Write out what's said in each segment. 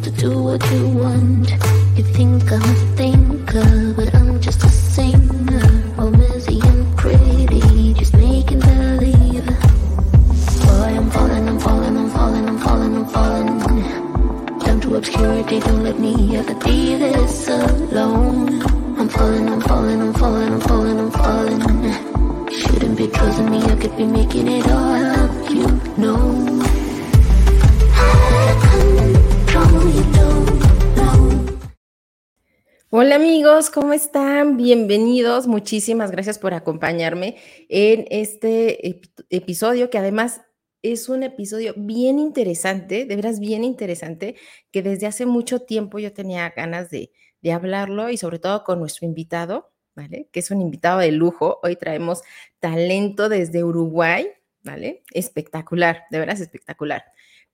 to do what you want. You think I'm a thinker, but I'm just a singer. All messy and pretty, just making believe. Boy, I'm falling, I'm falling, I'm falling, I'm falling, I'm falling. Down to obscurity, don't let me ever be this alone. I'm falling, I'm falling, I'm falling, I'm falling, I'm falling. You shouldn't be trusting me, I could be making it all up, you know. Hola amigos, ¿cómo están? Bienvenidos. Muchísimas gracias por acompañarme en este episodio que además es un episodio bien interesante, de veras bien interesante, que desde hace mucho tiempo yo tenía ganas de, de hablarlo y sobre todo con nuestro invitado, ¿vale? Que es un invitado de lujo. Hoy traemos talento desde Uruguay, ¿vale? Espectacular, de veras espectacular.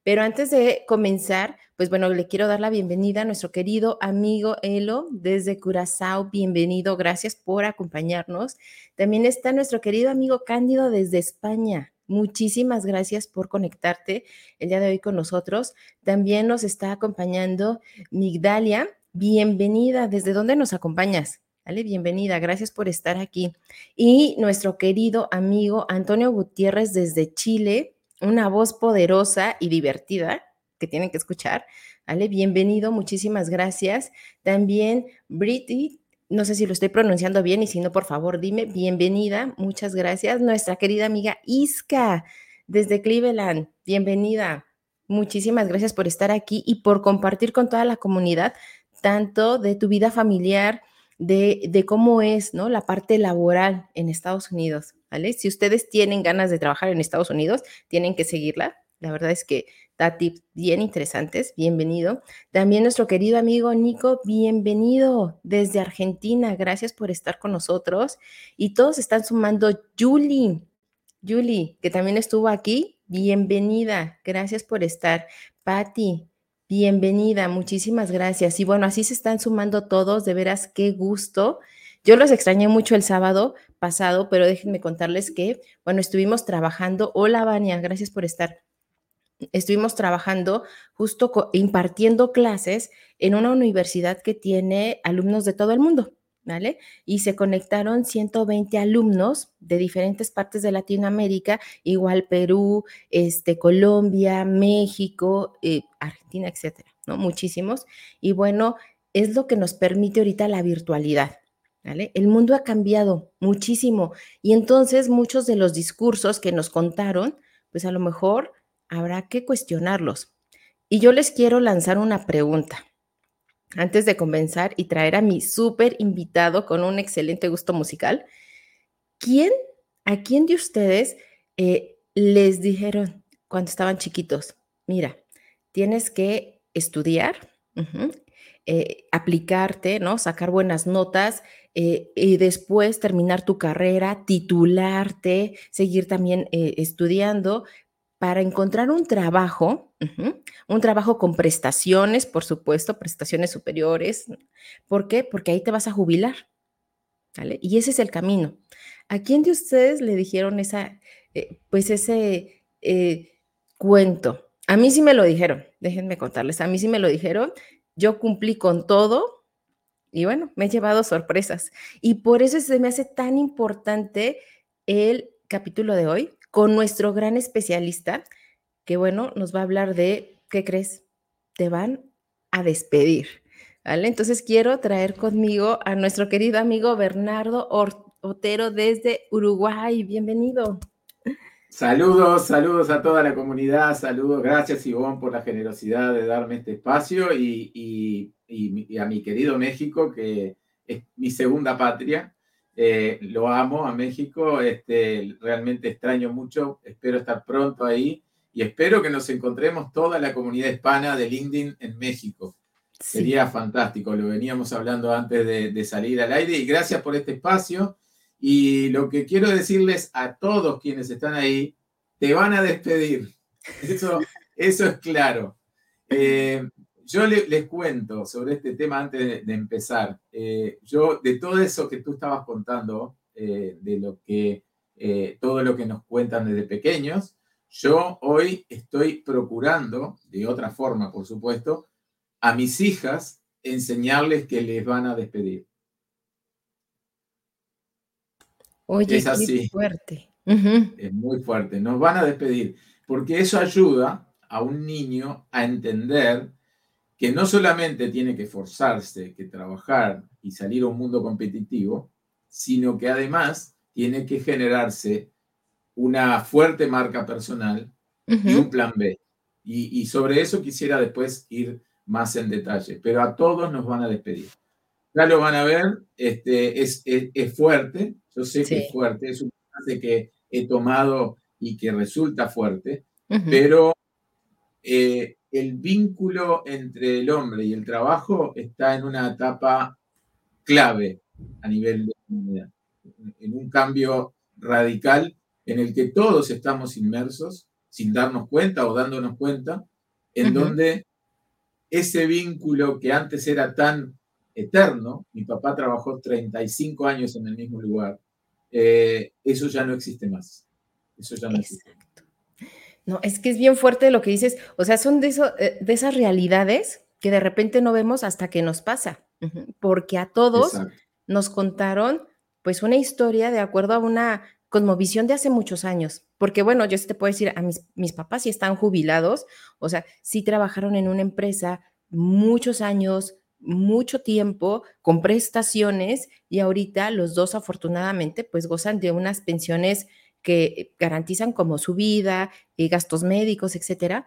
Pero antes de comenzar, pues bueno, le quiero dar la bienvenida a nuestro querido amigo Elo desde Curazao. Bienvenido, gracias por acompañarnos. También está nuestro querido amigo Cándido desde España. Muchísimas gracias por conectarte el día de hoy con nosotros. También nos está acompañando Migdalia. Bienvenida. ¿Desde dónde nos acompañas? Dale, bienvenida. Gracias por estar aquí. Y nuestro querido amigo Antonio Gutiérrez desde Chile una voz poderosa y divertida que tienen que escuchar. ¿Vale? Bienvenido, muchísimas gracias. También Britty, no sé si lo estoy pronunciando bien y si no, por favor, dime, bienvenida, muchas gracias. Nuestra querida amiga Iska, desde Cleveland, bienvenida. Muchísimas gracias por estar aquí y por compartir con toda la comunidad tanto de tu vida familiar, de, de cómo es ¿no? la parte laboral en Estados Unidos. Si ustedes tienen ganas de trabajar en Estados Unidos, tienen que seguirla. La verdad es que da tips bien interesantes. Bienvenido. También nuestro querido amigo Nico, bienvenido desde Argentina. Gracias por estar con nosotros. Y todos están sumando Julie. Julie, que también estuvo aquí. Bienvenida. Gracias por estar. Patti, bienvenida. Muchísimas gracias. Y bueno, así se están sumando todos. De veras, qué gusto. Yo los extrañé mucho el sábado pasado, pero déjenme contarles que, bueno, estuvimos trabajando. Hola, Vania, gracias por estar. Estuvimos trabajando justo impartiendo clases en una universidad que tiene alumnos de todo el mundo, ¿vale? Y se conectaron 120 alumnos de diferentes partes de Latinoamérica, igual Perú, este, Colombia, México, eh, Argentina, etcétera, ¿no? Muchísimos. Y bueno, es lo que nos permite ahorita la virtualidad. El mundo ha cambiado muchísimo y entonces muchos de los discursos que nos contaron, pues a lo mejor habrá que cuestionarlos. Y yo les quiero lanzar una pregunta antes de comenzar y traer a mi súper invitado con un excelente gusto musical. ¿Quién, a quién de ustedes eh, les dijeron cuando estaban chiquitos, mira, tienes que estudiar, eh, aplicarte, ¿no? Sacar buenas notas eh, y después terminar tu carrera, titularte, seguir también eh, estudiando para encontrar un trabajo, un trabajo con prestaciones, por supuesto, prestaciones superiores. ¿Por qué? Porque ahí te vas a jubilar. Y ese es el camino. ¿A quién de ustedes le dijeron esa, eh, pues ese cuento? A mí sí me lo dijeron, déjenme contarles, a mí sí me lo dijeron. Yo cumplí con todo, y bueno, me he llevado sorpresas. Y por eso se me hace tan importante el capítulo de hoy con nuestro gran especialista, que bueno, nos va a hablar de, ¿qué crees? Te van a despedir. ¿Vale? Entonces quiero traer conmigo a nuestro querido amigo Bernardo Otero desde Uruguay. Bienvenido. Saludos, saludos a toda la comunidad, saludos, gracias Ivonne por la generosidad de darme este espacio y, a mi querido México, que es mi segunda patria. Eh, lo amo a México, este, realmente extraño mucho, espero estar pronto ahí y espero que nos encontremos toda la comunidad hispana de LinkedIn en México. Sería fantástico, lo veníamos hablando antes de, de salir al aire y gracias por este espacio. Y lo que quiero decirles a todos quienes están ahí, te van a despedir. Eso, eso es claro. Eh, yo les cuento sobre este tema antes de, empezar. Eh, yo, de todo eso que tú estabas contando, eh, de lo que, todo lo que nos cuentan desde pequeños, yo hoy estoy procurando, de otra forma, por supuesto, a mis hijas enseñarles que les van a despedir. Oye, es así. fuerte. Es muy fuerte. Nos van a despedir, porque eso ayuda a un niño a entender que no solamente tiene que esforzarse, que trabajar y salir a un mundo competitivo, sino que además tiene que generarse una fuerte marca personal y un plan B. Y, sobre eso quisiera después ir más en detalle, pero a todos nos van a despedir. Ya lo van a ver, este, es, es, fuerte, yo sé que es fuerte, es un frase que he tomado y que resulta fuerte, pero eh, el vínculo entre el hombre y el trabajo está en una etapa clave a nivel de comunidad, en un cambio radical en el que todos estamos inmersos sin darnos cuenta o dándonos cuenta, en donde ese vínculo que antes era tan eterno, mi papá trabajó 35 años en el mismo lugar, eh, eso ya no existe más. Eso ya no existe. No, es que es bien fuerte lo que dices, o sea, son de, eso, eh, de esas realidades que de repente no vemos hasta que nos pasa, porque a todos nos contaron pues una historia de acuerdo a una cosmovisión de hace muchos años, porque bueno, yo te puedo decir, a mis, mis papás sí están jubilados, o sea, sí trabajaron en una empresa muchos años, mucho tiempo, con prestaciones, y ahorita los dos afortunadamente pues gozan de unas pensiones que garantizan como su vida, y eh, gastos médicos, etcétera,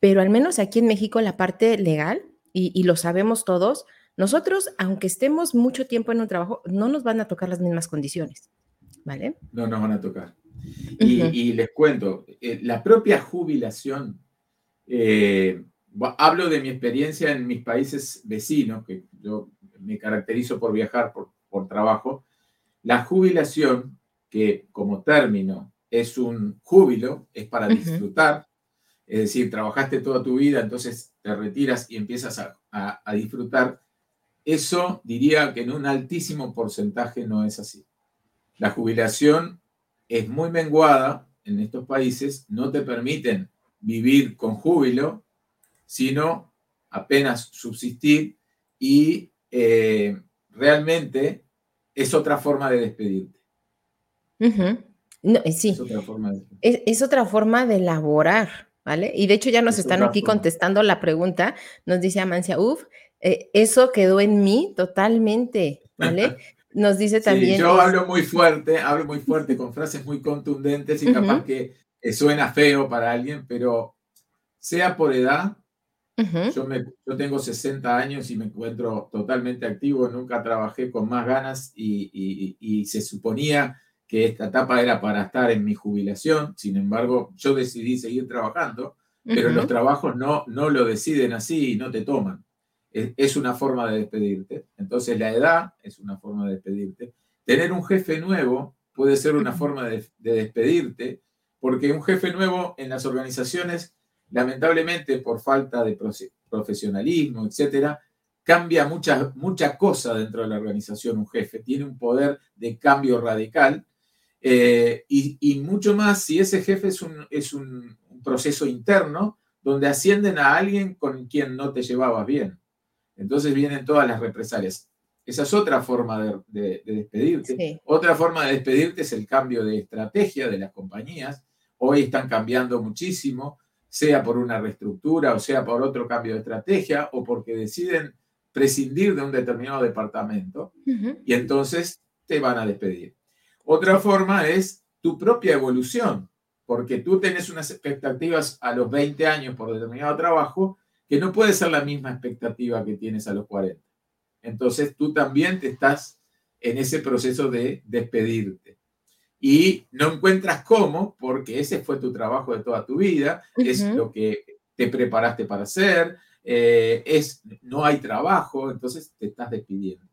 pero al menos aquí en México la parte legal, y, y lo sabemos todos, nosotros, aunque estemos mucho tiempo en un trabajo, no nos van a tocar las mismas condiciones. ¿vale? No nos van a tocar. Y, les cuento, eh, la propia jubilación, eh, hablo de mi experiencia en mis países vecinos, que yo me caracterizo por viajar por, por trabajo, la jubilación, que como término es un júbilo, es para disfrutar, es decir, trabajaste toda tu vida, entonces te retiras y empiezas a, a disfrutar, eso diría que en un altísimo porcentaje no es así. La jubilación es muy menguada en estos países, no te permiten vivir con júbilo, sino apenas subsistir y eh, realmente es otra forma de despedirte. Sí, es otra, forma de... Es, otra forma de elaborar, ¿vale? Y de hecho ya nos están aquí contestando la pregunta, nos dice Amancia, uff, eh, eso quedó en mí totalmente, ¿vale? Nos dice también. yo hablo muy fuerte, hablo muy fuerte, con frases muy contundentes y capaz que suena feo para alguien, pero sea por edad, yo, me, yo tengo 60 años y me encuentro totalmente activo, nunca trabajé con más ganas y, y, se suponía que esta etapa era para estar en mi jubilación, sin embargo, yo decidí seguir trabajando, pero los trabajos no, no lo deciden así y no te toman es, una forma de despedirte. Entonces la edad es una forma de despedirte. Tener un jefe nuevo puede ser una forma de, despedirte, porque un jefe nuevo en las organizaciones, lamentablemente por falta de profesionalismo, etcétera, cambia muchas mucha cosa dentro de la organización un jefe, tiene un poder de cambio radical eh, y, mucho más si ese jefe es un, es un proceso interno donde ascienden a alguien con quien no te llevabas bien. Entonces vienen todas las represalias. Esa es otra forma de, despedirte. Otra forma de despedirte es el cambio de estrategia de las compañías. Hoy están cambiando muchísimo, sea por una reestructura o sea por otro cambio de estrategia o porque deciden prescindir de un determinado departamento y entonces te van a despedir. Otra forma es tu propia evolución, porque tú tienes unas expectativas a los 20 años por determinado trabajo que no puede ser la misma expectativa que tienes a los 40. Entonces tú también te estás en ese proceso de despedirte. Y no encuentras cómo, porque ese fue tu trabajo de toda tu vida, es lo que te preparaste para hacer, eh, es, no hay trabajo, entonces te estás despidiendo.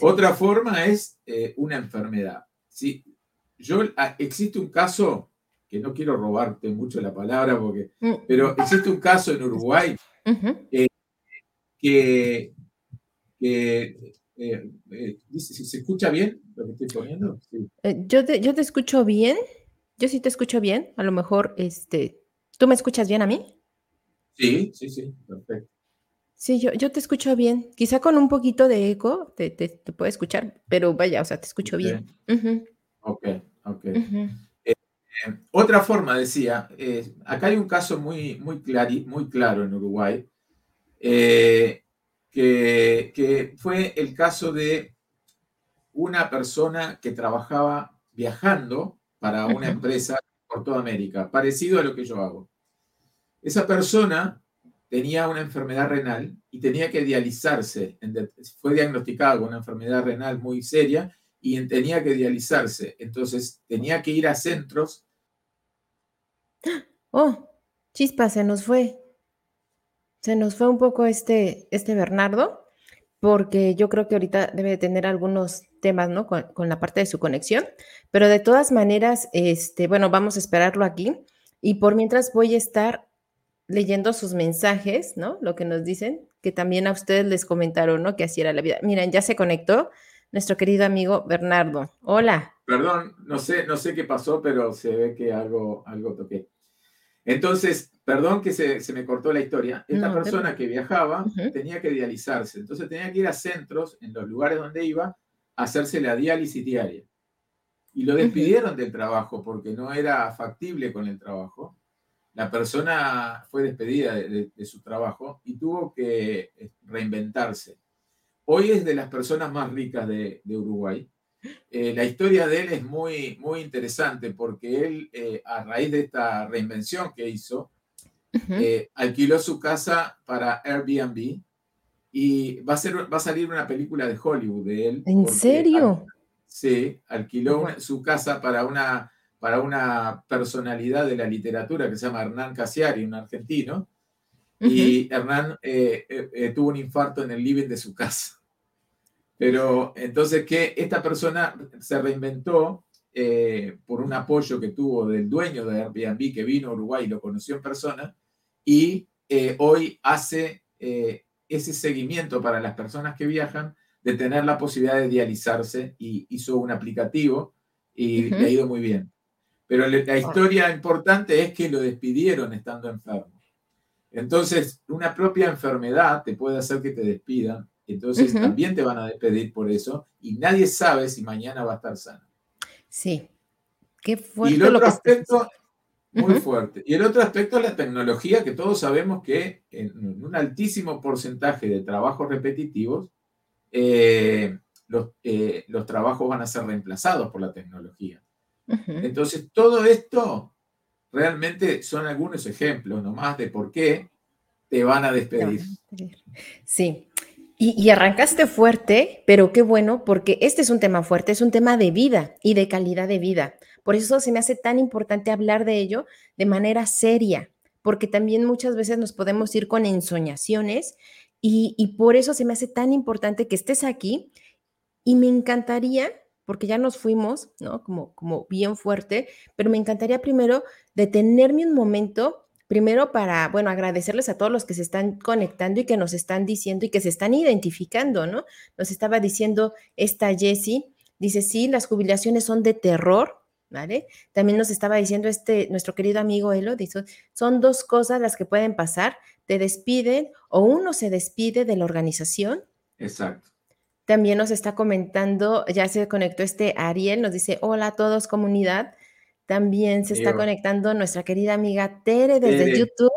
Otra forma es eh, una enfermedad. ¿Sí? Yo, ah, existe un caso, que no quiero robarte mucho la palabra, porque, mm. pero existe un caso en Uruguay eh, que, eh, eh, ¿Se escucha bien lo que estoy poniendo? yo, te, yo te escucho bien, yo sí te escucho bien, a lo mejor, este, ¿tú me escuchas bien a mí? Sí, sí, sí, perfecto. Sí, yo, yo te escucho bien. Quizá con un poquito de eco te, te, puedo escuchar, pero vaya, o sea, te escucho bien. Ok, ok. Eh, otra forma, decía, eh, acá hay un caso muy, muy, muy claro en Uruguay, eh, que, que fue el caso de una persona que trabajaba viajando para una empresa por toda América, parecido a lo que yo hago. Esa persona tenía una enfermedad renal y tenía que dializarse. Fue diagnosticado con una enfermedad renal muy seria y tenía que dializarse. Entonces tenía que ir a centros. Oh, chispa, se nos fue. Se nos fue un poco este, este Bernardo, porque yo creo que ahorita debe tener algunos temas, ¿no? Con, con, la parte de su conexión, pero de todas maneras, este, bueno, vamos a esperarlo aquí. Y por mientras voy a estar leyendo sus mensajes, ¿no? Lo que nos dicen, que también a ustedes les comentaron, ¿no? Que así era la vida. Miren, ya se conectó nuestro querido amigo Bernardo. Hola. Perdón, no sé, no sé qué pasó, pero se ve que algo, algo toqué. Entonces, perdón que se, me cortó la historia. Esta persona que viajaba tenía que dializarse. Entonces tenía que ir a centros, en los lugares donde iba, a hacerse la diálisis diaria. Y lo despidieron del trabajo porque no era factible con el trabajo la persona fue despedida de, su trabajo y tuvo que eh, reinventarse. Hoy es de las personas más ricas de, Uruguay. Eh, la historia de él es muy, muy interesante porque él, eh, a raíz de esta reinvención que hizo, alquiló su casa para Airbnb y va a, ser, va a salir una película de Hollywood de él. ¿En serio? sí, alquiló su casa para una para una personalidad de la literatura que se llama Hernán Casiari, un argentino, y Hernán eh, eh, eh, tuvo un infarto en el living de su casa. Pero entonces que esta persona se reinventó por un apoyo que tuvo del dueño de Airbnb que vino a Uruguay y lo conoció en persona, y hoy hace ese seguimiento para las personas que viajan de tener la posibilidad de dializarse y hizo un aplicativo y le ha ido muy bien. Pero la historia importante es que lo despidieron estando enfermo. Entonces, una propia enfermedad te puede hacer que te despidan. Entonces, también te van a despedir por eso. Y nadie sabe si mañana va a estar sano. Sí. Qué fuerte. Y el otro aspecto, muy fuerte. Y el otro aspecto es la tecnología, que todos sabemos que en un altísimo porcentaje de trabajos repetitivos, eh, los, eh, los trabajos van a ser reemplazados por la tecnología. Entonces, todo esto realmente son algunos ejemplos nomás de por qué te van a despedir. Sí. Y, arrancaste fuerte, pero qué bueno, porque este es un tema fuerte, es un tema de vida y de calidad de vida. Por eso se me hace tan importante hablar de ello de manera seria, porque también muchas veces nos podemos ir con ensoñaciones y, y por eso se me hace tan importante que estés aquí y me encantaría porque ya nos fuimos, ¿no? Como, como bien fuerte, pero me encantaría primero detenerme un momento, primero para, bueno, agradecerles a todos los que se están conectando y que nos están diciendo y que se están identificando, ¿no? Nos estaba diciendo esta Jessie, dice, sí, las jubilaciones son de terror, ¿vale? También nos estaba diciendo este, nuestro querido amigo Elo, dice, son dos cosas las que pueden pasar, te despiden o uno se despide de la organización. Exacto también nos está comentando, ya se conectó este Ariel, nos dice, hola a todos comunidad. También se está conectando nuestra querida amiga Tere desde YouTube.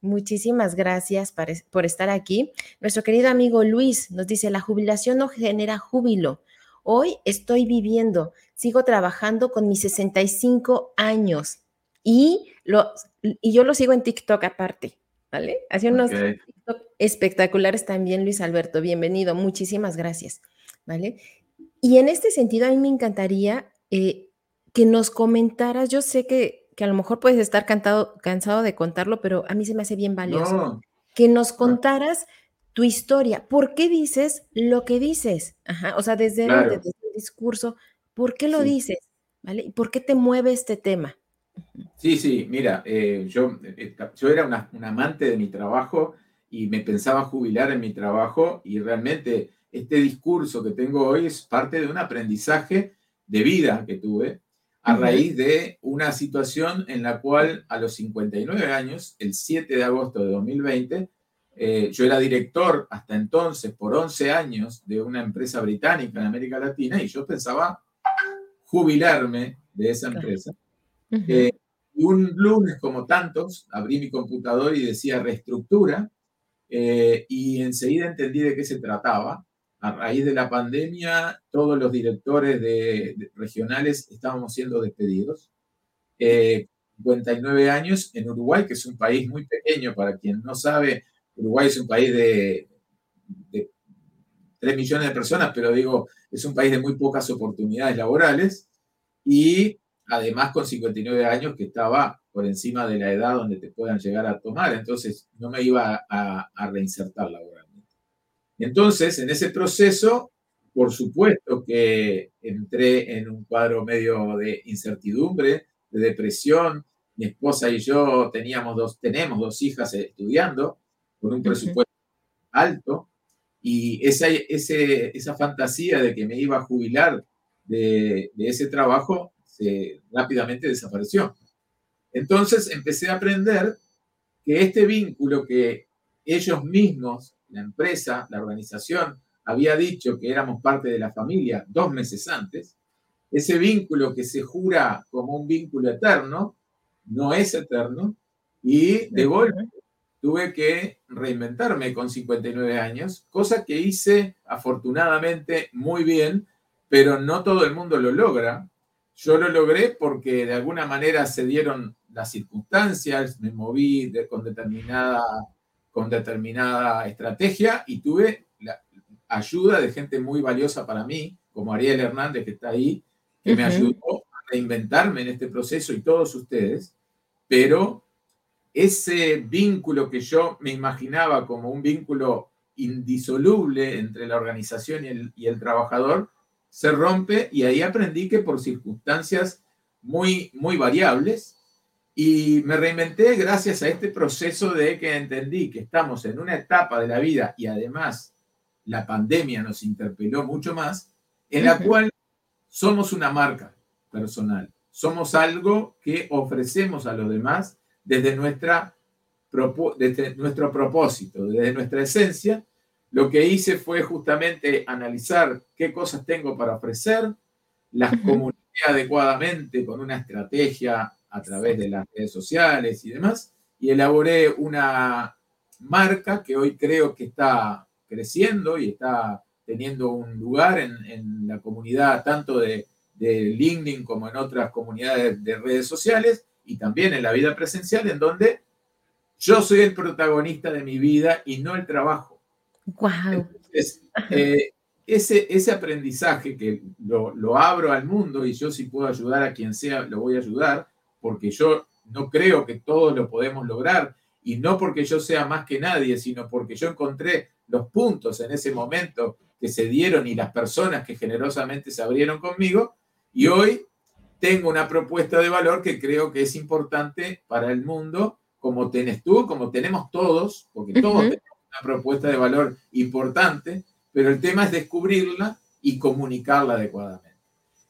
Muchísimas gracias por estar aquí. Nuestro querido amigo Luis nos dice, la jubilación no genera júbilo. Hoy estoy viviendo, sigo trabajando con mis 65 años y, lo, y yo lo sigo en TikTok aparte. ¿vale? Hace unos espectaculares también, Luis Alberto. Bienvenido, muchísimas gracias, ¿vale? Y en este sentido, a mí me encantaría eh, que nos comentaras, yo sé que, que, a lo mejor puedes estar cantado, cansado de contarlo, pero a mí se me hace bien valioso. Que nos contaras tu historia. ¿Por qué dices lo que dices? Ajá, o sea, desde, el, discurso, ¿por qué lo dices? ¿Vale? ¿Y por qué te mueve este tema? Sí, sí, mira, eh, yo, eh, yo era un amante de mi trabajo y me pensaba jubilar en mi trabajo y realmente este discurso que tengo hoy es parte de un aprendizaje de vida que tuve a raíz de una situación en la cual a los 59 años, el 7 de agosto de 2020, eh, yo era director hasta entonces por 11 años de una empresa británica en América Latina y yo pensaba jubilarme de esa empresa. Eh, y un lunes, como tantos, abrí mi computador y decía reestructura eh, y enseguida entendí de qué se trataba. A raíz de la pandemia, todos los directores de, regionales estábamos siendo despedidos. 59 años en Uruguay, que es un país muy pequeño, para quien no sabe, Uruguay es un país de, 3 millones de personas, pero digo, es un país de muy pocas oportunidades laborales y además con 59 años que estaba por encima de la edad donde te puedan llegar a tomar, entonces no me iba a, a reinsertar laboralmente. Entonces, en ese proceso, por supuesto que entré en un cuadro medio de incertidumbre, de depresión. Mi esposa y yo teníamos dos, tenemos dos hijas estudiando con un presupuesto alto y esa, ese, esa fantasía de que me iba a jubilar de, de ese trabajo se, rápidamente desapareció. Entonces empecé a aprender que este vínculo que ellos mismos, la empresa, la organización, había dicho que éramos parte de la familia dos meses antes, ese vínculo que se jura como un vínculo eterno, no es eterno, y de golpe tuve que reinventarme con 59 años, cosa que hice afortunadamente muy bien, pero no todo el mundo lo logra. Yo lo logré porque de alguna manera se dieron las circunstancias, me moví con, determinada, con determinada estrategia y tuve la ayuda de gente muy valiosa para mí, como Ariel Hernández que está ahí, que me ayudó a reinventarme en este proceso y todos ustedes, pero ese vínculo que yo me imaginaba como un vínculo indisoluble entre la organización y el, y el trabajador, se rompe y ahí aprendí que por circunstancias muy, muy variables, y me reinventé gracias a este proceso de que entendí que estamos en una etapa de la vida y además la pandemia nos interpeló mucho más, en la cual somos una marca personal, somos algo que ofrecemos a los demás desde, nuestra, desde nuestro propósito, desde nuestra esencia. Lo que hice fue justamente analizar qué cosas tengo para ofrecer, las comuniqué adecuadamente con una estrategia a través de las redes sociales y demás, y elaboré una marca que hoy creo que está creciendo y está teniendo un lugar en, la comunidad tanto de, de, LinkedIn como en otras comunidades de redes sociales y también en la vida presencial, en donde yo soy el protagonista de mi vida y no el trabajo. Wow. Eh, ese, ese aprendizaje que lo, lo abro al mundo y yo si puedo ayudar a quien sea, lo voy a ayudar, porque yo no creo que todos lo podemos lograr y no porque yo sea más que nadie, sino porque yo encontré los puntos en ese momento que se dieron y las personas que generosamente se abrieron conmigo. Y hoy tengo una propuesta de valor que creo que es importante para el mundo, como tenés tú, como tenemos todos, porque todos tenemos propuesta de valor importante, pero el tema es descubrirla y comunicarla adecuadamente.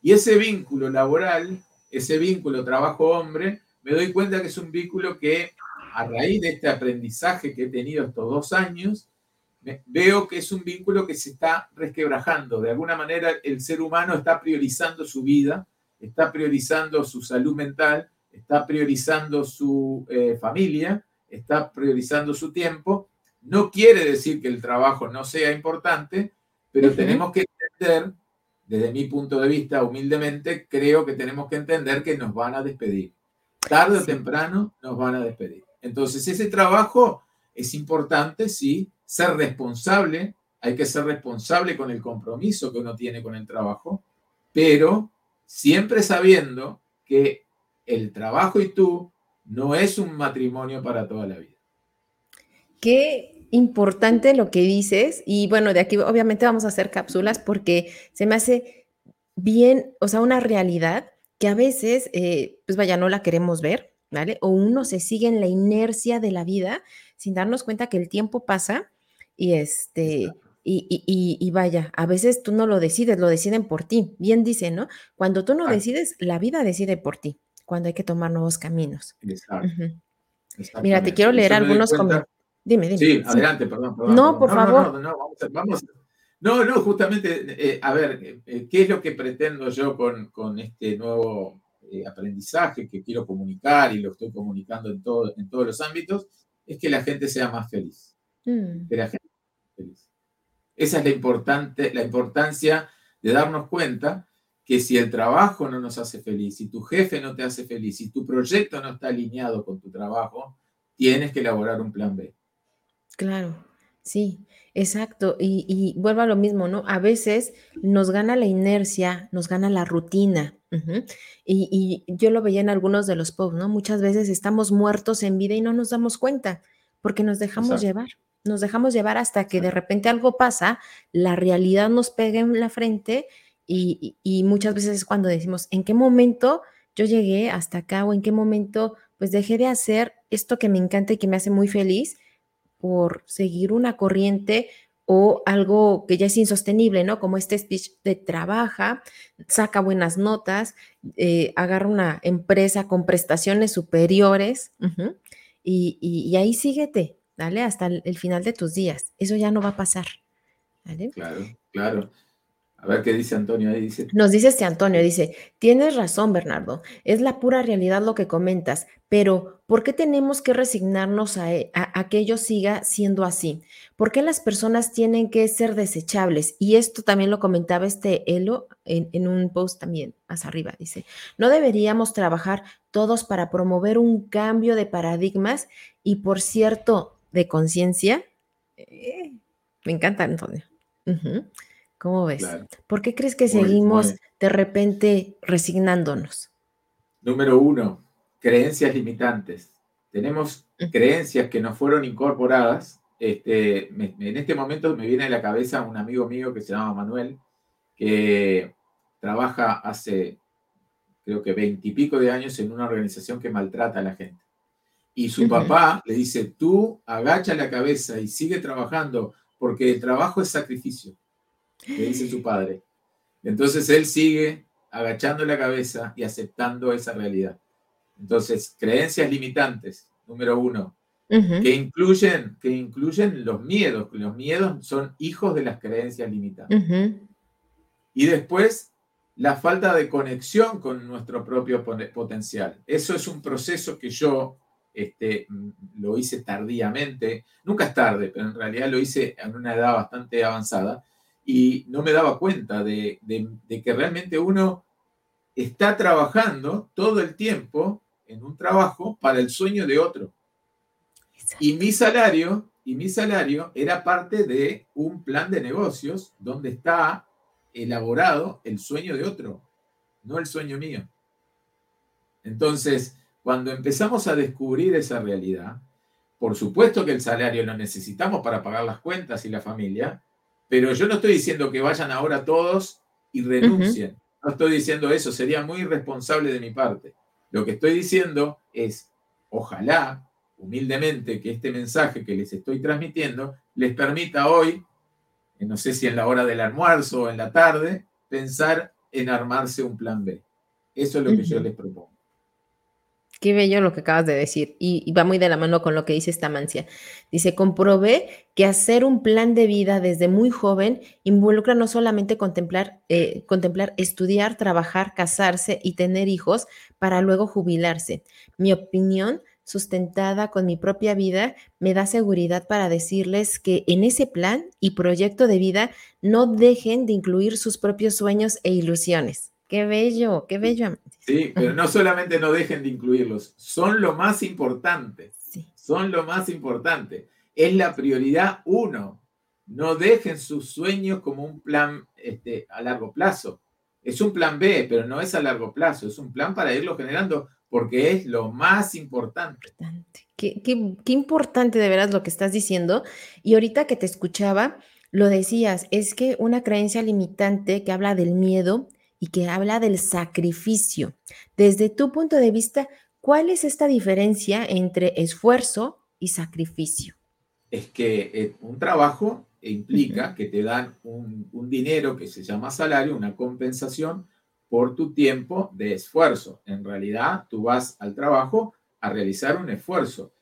Y ese vínculo laboral, ese vínculo trabajo-hombre, me doy cuenta que es un vínculo que a raíz de este aprendizaje que he tenido estos dos años, veo que es un vínculo que se está resquebrajando. De alguna manera el ser humano está priorizando su vida, está priorizando su salud mental, está priorizando su eh, familia, está priorizando su tiempo. No quiere decir que el trabajo no sea importante, pero tenemos que entender, desde mi punto de vista, humildemente, creo que tenemos que entender que nos van a despedir. Tarde o temprano nos van a despedir. Entonces, ese trabajo es importante, sí, ser responsable, hay que ser responsable con el compromiso que uno tiene con el trabajo, pero siempre sabiendo que el trabajo y tú no es un matrimonio para toda la vida. Qué importante lo que dices y bueno, de aquí obviamente vamos a hacer cápsulas porque se me hace bien, o sea, una realidad que a veces, eh, pues vaya, no la queremos ver, ¿vale? O uno se sigue en la inercia de la vida sin darnos cuenta que el tiempo pasa y este, y, vaya, a veces tú no lo decides, lo deciden por ti. Bien dice, ¿no? Cuando tú no decides, la vida decide por ti, cuando hay que tomar nuevos caminos. Mira, te quiero leer algunos comentarios. Dime, dime. Sí, adelante, perdón. no, por favor. No, no, vamos, no, no, justamente, eh, a ver, eh, ¿qué es lo que pretendo yo con, con este nuevo eh, aprendizaje que quiero comunicar y lo estoy comunicando en, todo, en todos los ámbitos? Es que la gente sea más feliz. Mm. Que la gente sea feliz. Esa es la, importante, la importancia de darnos cuenta que si el trabajo no nos hace feliz, si tu jefe no te hace feliz, si tu proyecto no está alineado con tu trabajo, tienes que elaborar un plan B. Claro, sí, exacto. Y, vuelvo a lo mismo, ¿no? A veces nos gana la inercia, nos gana la rutina. y, yo lo veía en algunos de los posts, ¿no? Muchas veces estamos muertos en vida y no nos damos cuenta porque nos dejamos llevar. Nos dejamos llevar hasta que de repente algo pasa, la realidad nos pega en la frente y, muchas veces es cuando decimos, ¿en qué momento yo llegué hasta acá o en qué momento pues dejé de hacer esto que me encanta y que me hace muy feliz por seguir una corriente o algo que ya es insostenible, ¿no? Como este speech de trabaja, saca buenas notas, eh, agarra una empresa con prestaciones superiores y, ahí síguete, ¿vale? Hasta el, el, final de tus días. Eso ya no va a pasar, ¿vale? Claro, claro. A ver qué dice Antonio ahí. Dice. Nos dice este Antonio, dice, tienes razón, Bernardo, es la pura realidad lo que comentas, pero ¿por qué tenemos que resignarnos a, e, que ello siga siendo así? ¿Por qué las personas tienen que ser desechables? Y esto también lo comentaba este Elo en, un post también más arriba, dice, no deberíamos trabajar todos para promover un cambio de paradigmas y por cierto, de conciencia. Eh, me encanta, Antonio. ¿Cómo ves? ¿Por qué crees que seguimos de repente resignándonos? Número uno, creencias limitantes. Tenemos creencias que no fueron incorporadas. Este, en este momento me viene a la cabeza un amigo mío que se llama Manuel, que trabaja hace, creo que veintipico de años en una organización que maltrata a la gente. Y su papá le dice, tú agacha la cabeza y sigue trabajando porque el trabajo es sacrificio le dice su padre. Entonces él sigue agachando la cabeza y aceptando esa realidad. Entonces, creencias limitantes, número uno, que, incluyen, que incluyen los miedos. Los miedos son hijos de las creencias limitantes. Y después, la falta de conexión con nuestro propio potencial. Eso es un proceso que yo este, lo hice tardíamente. Nunca es tarde, pero en realidad lo hice en una edad bastante avanzada y no me daba cuenta de, que realmente uno está trabajando todo el tiempo en un trabajo para el sueño de otro. Y mi salario, y mi salario era parte de un plan de negocios donde está elaborado el sueño de otro, no el sueño mío. Entonces, cuando empezamos a descubrir esa realidad, por supuesto que el salario lo necesitamos para pagar las cuentas y la familia, pero yo no estoy diciendo que vayan ahora todos y renuncien. No estoy diciendo eso, sería muy irresponsable de mi parte. Lo que estoy diciendo es, ojalá, humildemente, que este mensaje que les estoy transmitiendo les permita hoy, no sé si en la hora del almuerzo o en la tarde, pensar en armarse un plan B. Eso es lo que yo les propongo. Qué bello lo que acabas de decir y, va muy de la mano con lo que dice esta mancia. Dice, comprobé que hacer un plan de vida desde muy joven involucra no solamente contemplar, eh, contemplar estudiar, trabajar, casarse y tener hijos para luego jubilarse. Mi opinión sustentada con mi propia vida me da seguridad para decirles que en ese plan y proyecto de vida no dejen de incluir sus propios sueños e ilusiones. Qué bello, qué bello. Sí, pero no solamente no dejen de incluirlos, son lo más importante. Son lo más importante. Es la prioridad uno. No dejen sus sueños como un plan este, a largo plazo. Es un plan B, pero no es a largo plazo. Es un plan para irlo generando porque es lo más importante. Qué, qué, qué importante de veras lo que estás diciendo. Y ahorita que te escuchaba, lo decías, es que una creencia limitante que habla del miedo y que habla del sacrificio. Desde tu punto de vista, ¿cuál es esta diferencia entre esfuerzo y sacrificio? Es que eh, un trabajo implica que te dan un, dinero que se llama salario, una compensación por tu tiempo de esfuerzo. En realidad, tú vas al trabajo a realizar un esfuerzo.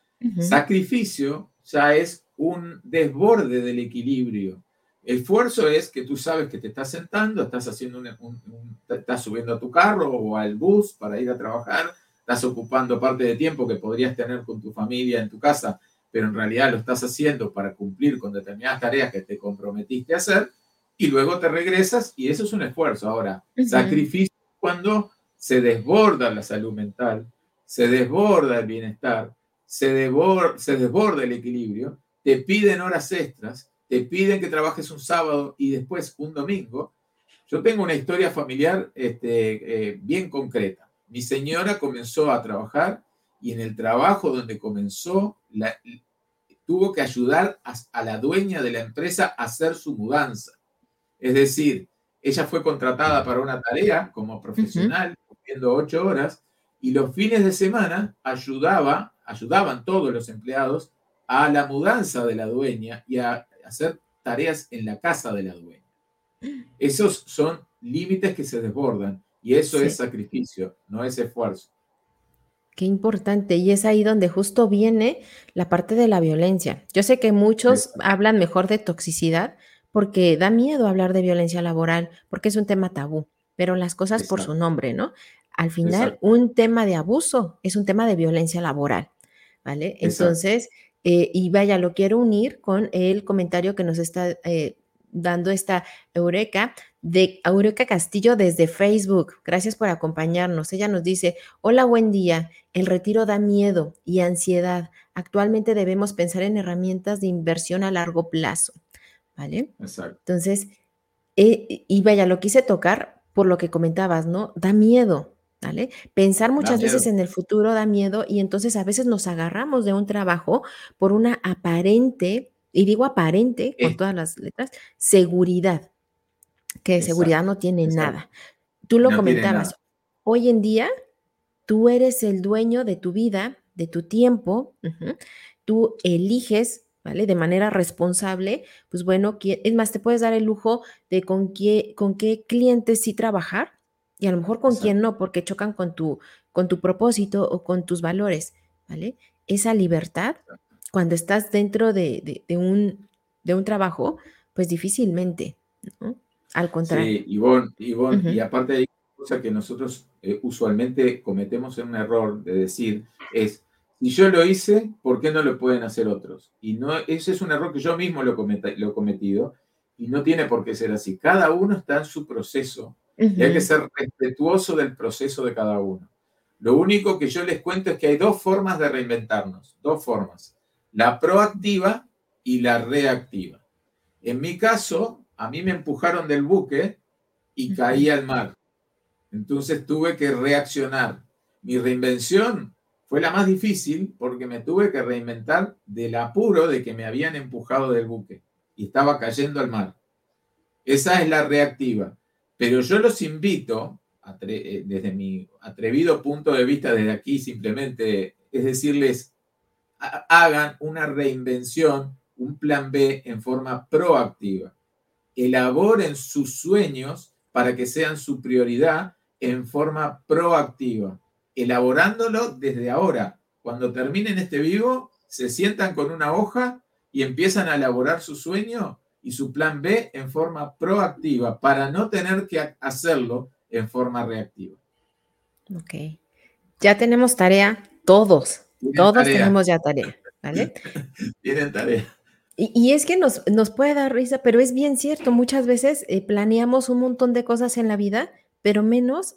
Sacrificio ya es un desborde del equilibrio. Esfuerzo es que tú sabes que te estás sentando, estás haciendo un, estás subiendo a tu carro o al bus para ir a trabajar, estás ocupando parte de tiempo que podrías tener con tu familia en tu casa, pero en realidad lo estás haciendo para cumplir con determinadas tareas que te comprometiste a hacer y luego te regresas y eso es un esfuerzo. Ahora, sacrificio cuando se desborda la salud mental, se desborda el bienestar, se, se desborda el equilibrio, te piden horas extras, te piden que trabajes un sábado y después un domingo. Yo tengo una historia familiar este, eh, bien concreta. Mi señora comenzó a trabajar y en el trabajo donde comenzó, tuvo que ayudar a, la dueña de la empresa a hacer su mudanza. Es decir, ella fue contratada para una tarea como profesional, cumpliendo ocho horas, y los fines de semana ayudaba, ayudaban todos los empleados a la mudanza de la dueña y a hacer tareas en la casa de la dueña. Esos son límites que se desbordan y eso es sacrificio, no es esfuerzo. Qué importante. Y es ahí donde justo viene la parte de la violencia. Yo sé que muchos hablan mejor de toxicidad porque da miedo hablar de violencia laboral, porque es un tema tabú, pero las cosas por su nombre, ¿no? Al final, un tema de abuso es un tema de violencia laboral, ¿vale? Entonces, eh, y vaya, lo quiero unir con el comentario que nos está eh, dando esta Eureka de Eureka Castillo desde Facebook. Gracias por acompañarnos. Ella nos dice, hola, buen día. El retiro da miedo y ansiedad. Actualmente debemos pensar en herramientas de inversión a largo plazo. ¿Vale? Exacto. Entonces, eh, y vaya, lo quise tocar por lo que comentabas, ¿no? Da miedo, ¿vale? Pensar muchas veces en el futuro da miedo y entonces a veces nos agarramos de un trabajo por una aparente, y digo aparente con todas las letras, seguridad, que de seguridad no tiene nada. Tú lo comentabas, hoy en día tú eres el dueño de tu vida, de tu tiempo, tú eliges ¿vale? De manera responsable, pues bueno, es más, te puedes dar el lujo de con qué, con qué clientes sí trabajar y a lo mejor con quién no, porque chocan con tu, con tu propósito o con tus valores, ¿vale? Esa libertad, cuando estás dentro de, un, de un trabajo, pues difícilmente, ¿no? Al contrario. Sí, Ivonne, y aparte hay cosa que nosotros eh, usualmente cometemos en un error de decir es, si yo lo hice, ¿por qué no lo pueden hacer otros? Y no, ese es un error que yo mismo lo, lo he cometido y no tiene por qué ser así. Cada uno está en su proceso y hay que ser respetuoso del proceso de cada uno. Lo único que yo les cuento es que hay dos formas de reinventarnos, dos formas, la proactiva y la reactiva. En mi caso, a mí me empujaron del buque y caí al mar. Entonces tuve que reaccionar. Mi reinvención fue la más difícil porque me tuve que reinventar del apuro de que me habían empujado del buque y estaba cayendo al mar. Esa es la reactiva. Pero yo los invito, eh, desde mi atrevido punto de vista desde aquí simplemente, es decirles, hagan una reinvención, un plan B en forma proactiva. Elaboren sus sueños para que sean su prioridad en forma proactiva, elaborándolo desde ahora. Cuando terminen este vivo, se sientan con una hoja y empiezan a elaborar su sueño y su plan B en forma proactiva para no tener que hacerlo en forma reactiva. Ok. Ya tenemos tarea, todos. todos tenemos ya tarea, ¿vale? Tienen tarea. Y, es que nos, nos, puede dar risa, pero es bien cierto, muchas veces eh, planeamos un montón de cosas en la vida, pero menos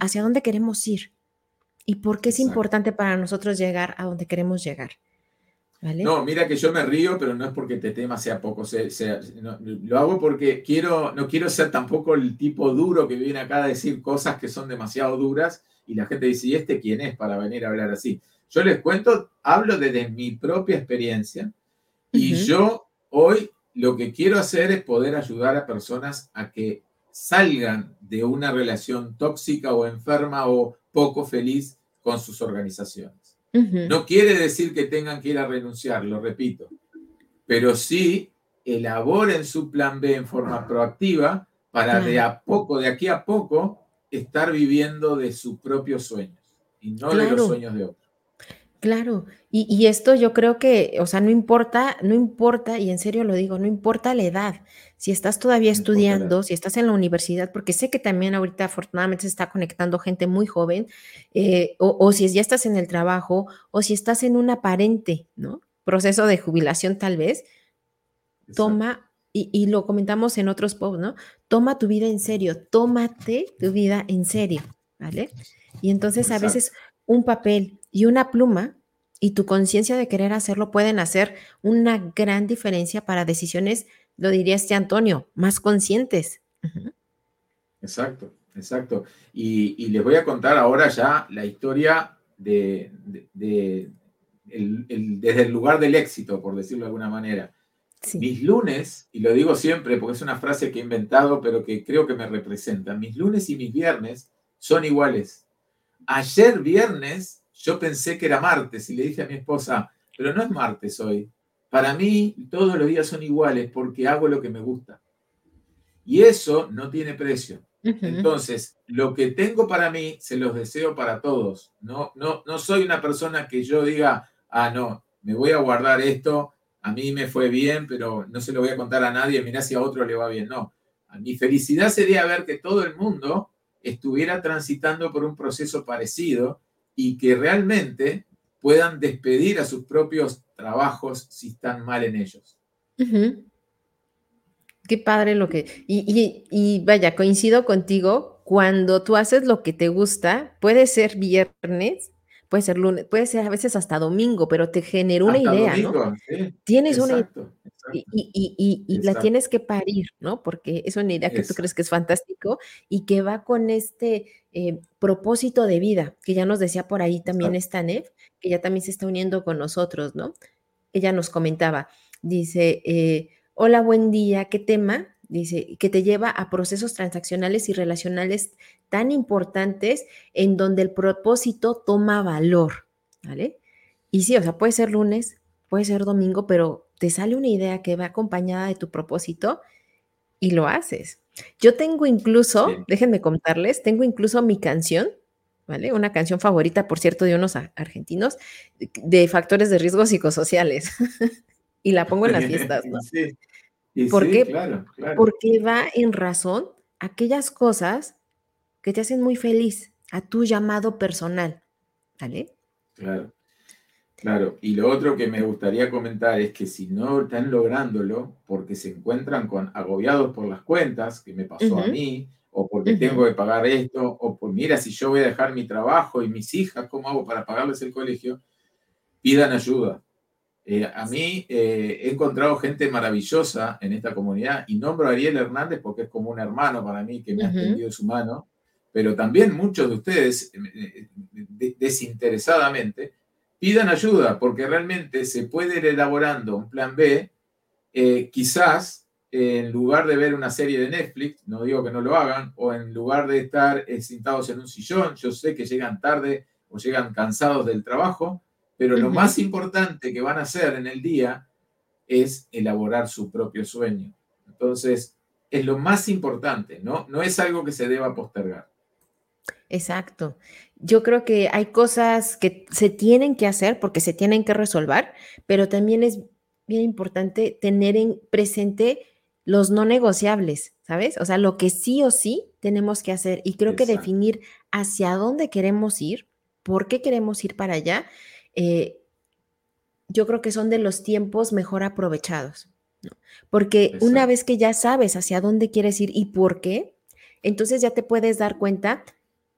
hacia dónde queremos ir y por qué es importante para nosotros llegar a donde queremos llegar. No, mira que yo me río, pero no es porque este tema sea poco. lo hago porque quiero, no quiero ser tampoco el tipo duro que viene acá a decir cosas que son demasiado duras y la gente dice, ¿y este quién es para venir a hablar así? Yo les cuento, hablo desde mi propia experiencia y yo hoy lo que quiero hacer es poder ayudar a personas a que salgan de una relación tóxica o enferma o poco feliz con sus organizaciones. No quiere decir que tengan que ir a renunciar, lo repito, pero sí elaboren su plan B en forma proactiva para de a poco, de aquí a poco, estar viviendo de sus propios sueños y no de los sueños de otros. Claro, y, esto yo creo que, o sea, no importa, no importa, y en serio lo digo, no importa la edad, si estás todavía estudiando, si estás en la universidad, porque sé que también ahorita afortunadamente se está conectando gente muy joven, eh, o, si ya estás en el trabajo, o si estás en un aparente, ¿no? Proceso de jubilación tal vez, toma, y, y, lo comentamos en otros posts, ¿no? Toma tu vida en serio, tómate tu vida en serio, ¿vale? Y entonces a veces un papel y una pluma y tu conciencia de querer hacerlo pueden hacer una gran diferencia para decisiones, lo diría este Antonio, más conscientes. Exacto, exacto. Y, les voy a contar ahora ya la historia de, desde el lugar del éxito, por decirlo de alguna manera. Mis lunes, y lo digo siempre porque es una frase que he inventado, pero que creo que me representa, mis lunes y mis viernes son iguales. Ayer viernes yo pensé que era martes y le dije a mi esposa, pero no es martes hoy. Para mí todos los días son iguales porque hago lo que me gusta. Y eso no tiene precio. Entonces, lo que tengo para mí, se los deseo para todos. No, no, no soy una persona que yo diga, ah, no, me voy a guardar esto, a mí me fue bien, pero no se lo voy a contar a nadie, mira si a otro le va bien. No, mi felicidad sería ver que todo el mundo estuviera transitando por un proceso parecido y que realmente puedan despedir a sus propios trabajos si están mal en ellos. Qué padre lo que... Y, vaya, coincido contigo, cuando tú haces lo que te gusta, puede ser viernes, puede ser lunes, puede ser a veces hasta domingo, pero te genera una idea, ¿no? Tienes una idea y, la tienes que parir, ¿no? Porque es una idea que tú crees que es fantástico y que va con este eh, propósito de vida, que ya nos decía por ahí también esta Nef, que ya también se está uniendo con nosotros, ¿no? Ella nos comentaba, dice, eh, hola, buen día, ¿qué tema? Dice, que te lleva a procesos transaccionales y relacionales tan importantes en donde el propósito toma valor, ¿vale? Y sí, o sea, puede ser lunes, puede ser domingo, pero te sale una idea que va acompañada de tu propósito y lo haces. Yo tengo incluso, déjenme contarles, tengo incluso mi canción, ¿vale? Una canción favorita, por cierto, de unos argentinos, de factores de riesgo psicosociales. y la pongo en las fiestas, ¿no? Sí. ¿Por qué? Claro, claro. Porque va en razón aquellas cosas que te hacen muy feliz, a tu llamado personal, ¿vale? Claro. Claro, y lo otro que me gustaría comentar es que si no están lográndolo porque se encuentran con agobiados por las cuentas, que me pasó a mí, o porque tengo que pagar esto, o por mira, si yo voy a dejar mi trabajo y mis hijas, ¿cómo hago para pagarles el colegio? Pidan ayuda. Eh, a mí eh, he encontrado gente maravillosa en esta comunidad y nombro a Ariel Hernández porque es como un hermano para mí que me ha tendido su mano, pero también muchos de ustedes eh, desinteresadamente pidan ayuda, porque realmente se puede ir elaborando un plan B, eh, quizás en lugar de ver una serie de Netflix, no digo que no lo hagan, o en lugar de estar eh, sentados en un sillón, yo sé que llegan tarde o llegan cansados del trabajo, pero lo más importante que van a hacer en el día es elaborar su propio sueño. Entonces, es lo más importante, ¿no? No es algo que se deba postergar. Exacto. Yo creo que hay cosas que se tienen que hacer porque se tienen que resolver, pero también es bien importante tener en presente los no negociables, ¿sabes? O sea, lo que sí o sí tenemos que hacer. Y creo que definir hacia dónde queremos ir, por qué queremos ir para allá, eh, yo creo que son de los tiempos mejor aprovechados. Porque una vez que ya sabes hacia dónde quieres ir y por qué, entonces ya te puedes dar cuenta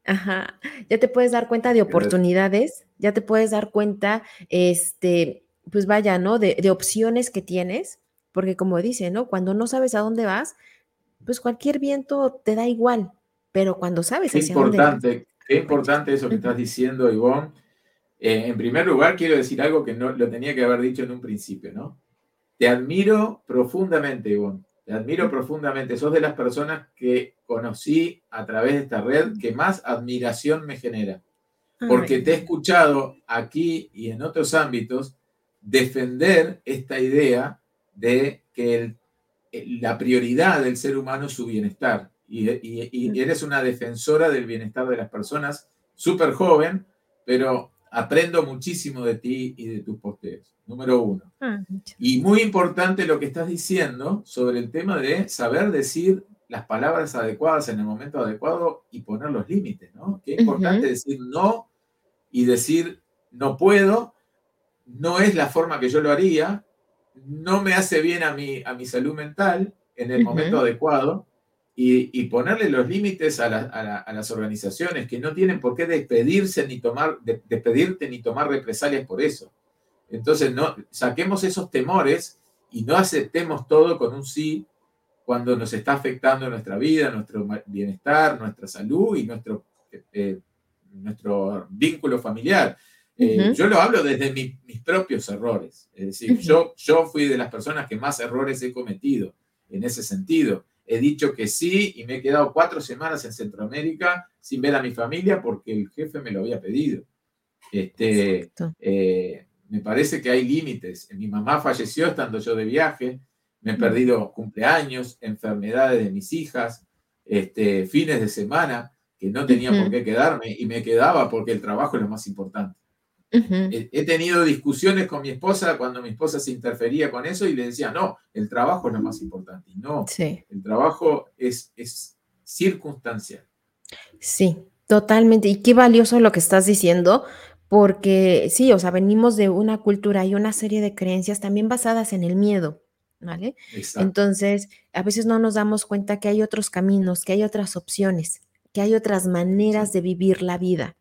Ajá, ya te puedes dar cuenta de oportunidades, ya te puedes dar cuenta, este, pues vaya, ¿no? De, opciones que tienes, porque como dice, ¿no? Cuando no sabes a dónde vas, pues cualquier viento te da igual, pero cuando sabes qué importante, Qué importante eso que estás diciendo, Ivonne. Eh, en primer lugar, quiero decir algo que no lo tenía que haber dicho en un principio, ¿no? Te admiro profundamente, Ivonne. Te admiro profundamente. Sos de las personas que conocí a través de esta red que más admiración me genera. Porque te he escuchado aquí y en otros ámbitos defender esta idea de que la prioridad del ser humano es su bienestar. Y, y, eres una defensora del bienestar de las personas, súper joven, pero aprendo muchísimo de ti y de tus posteos, número uno. Ah, y muy importante lo que estás diciendo sobre el tema de saber decir las palabras adecuadas en el momento adecuado y poner los límites, ¿no? Qué importante decir no y decir no puedo, no es la forma que yo lo haría, no me hace bien a mi, a mi salud mental en el momento adecuado y, ponerle los límites a, las organizaciones que no tienen por qué despedirse ni tomar, despedirte ni tomar represalias por eso. Entonces, no, saquemos esos temores y no aceptemos todo con un sí cuando nos está afectando nuestra vida, nuestro bienestar, nuestra salud y nuestro, eh, nuestro vínculo familiar. Eh, yo lo hablo desde mis propios errores. Es decir, yo, yo fui de las personas que más errores he cometido en ese sentido he dicho que sí y me he quedado cuatro semanas en Centroamérica sin ver a mi familia porque el jefe me lo había pedido. Este, eh, me parece que hay límites. Mi mamá falleció estando yo de viaje, me he perdido cumpleaños, enfermedades de mis hijas, este, fines de semana que no tenía por qué quedarme y me quedaba porque el trabajo es lo más importante. He tenido discusiones con mi esposa cuando mi esposa se interfería con eso y le decía, no, el trabajo es lo más importante. no, el trabajo es, es circunstancial. Sí, totalmente. Y qué valioso lo que estás diciendo, porque sí, o sea, venimos de una cultura y una serie de creencias también basadas en el miedo. ¿Vale? Entonces, a veces no nos damos cuenta que hay otros caminos, que hay otras opciones, que hay otras maneras de vivir la vida.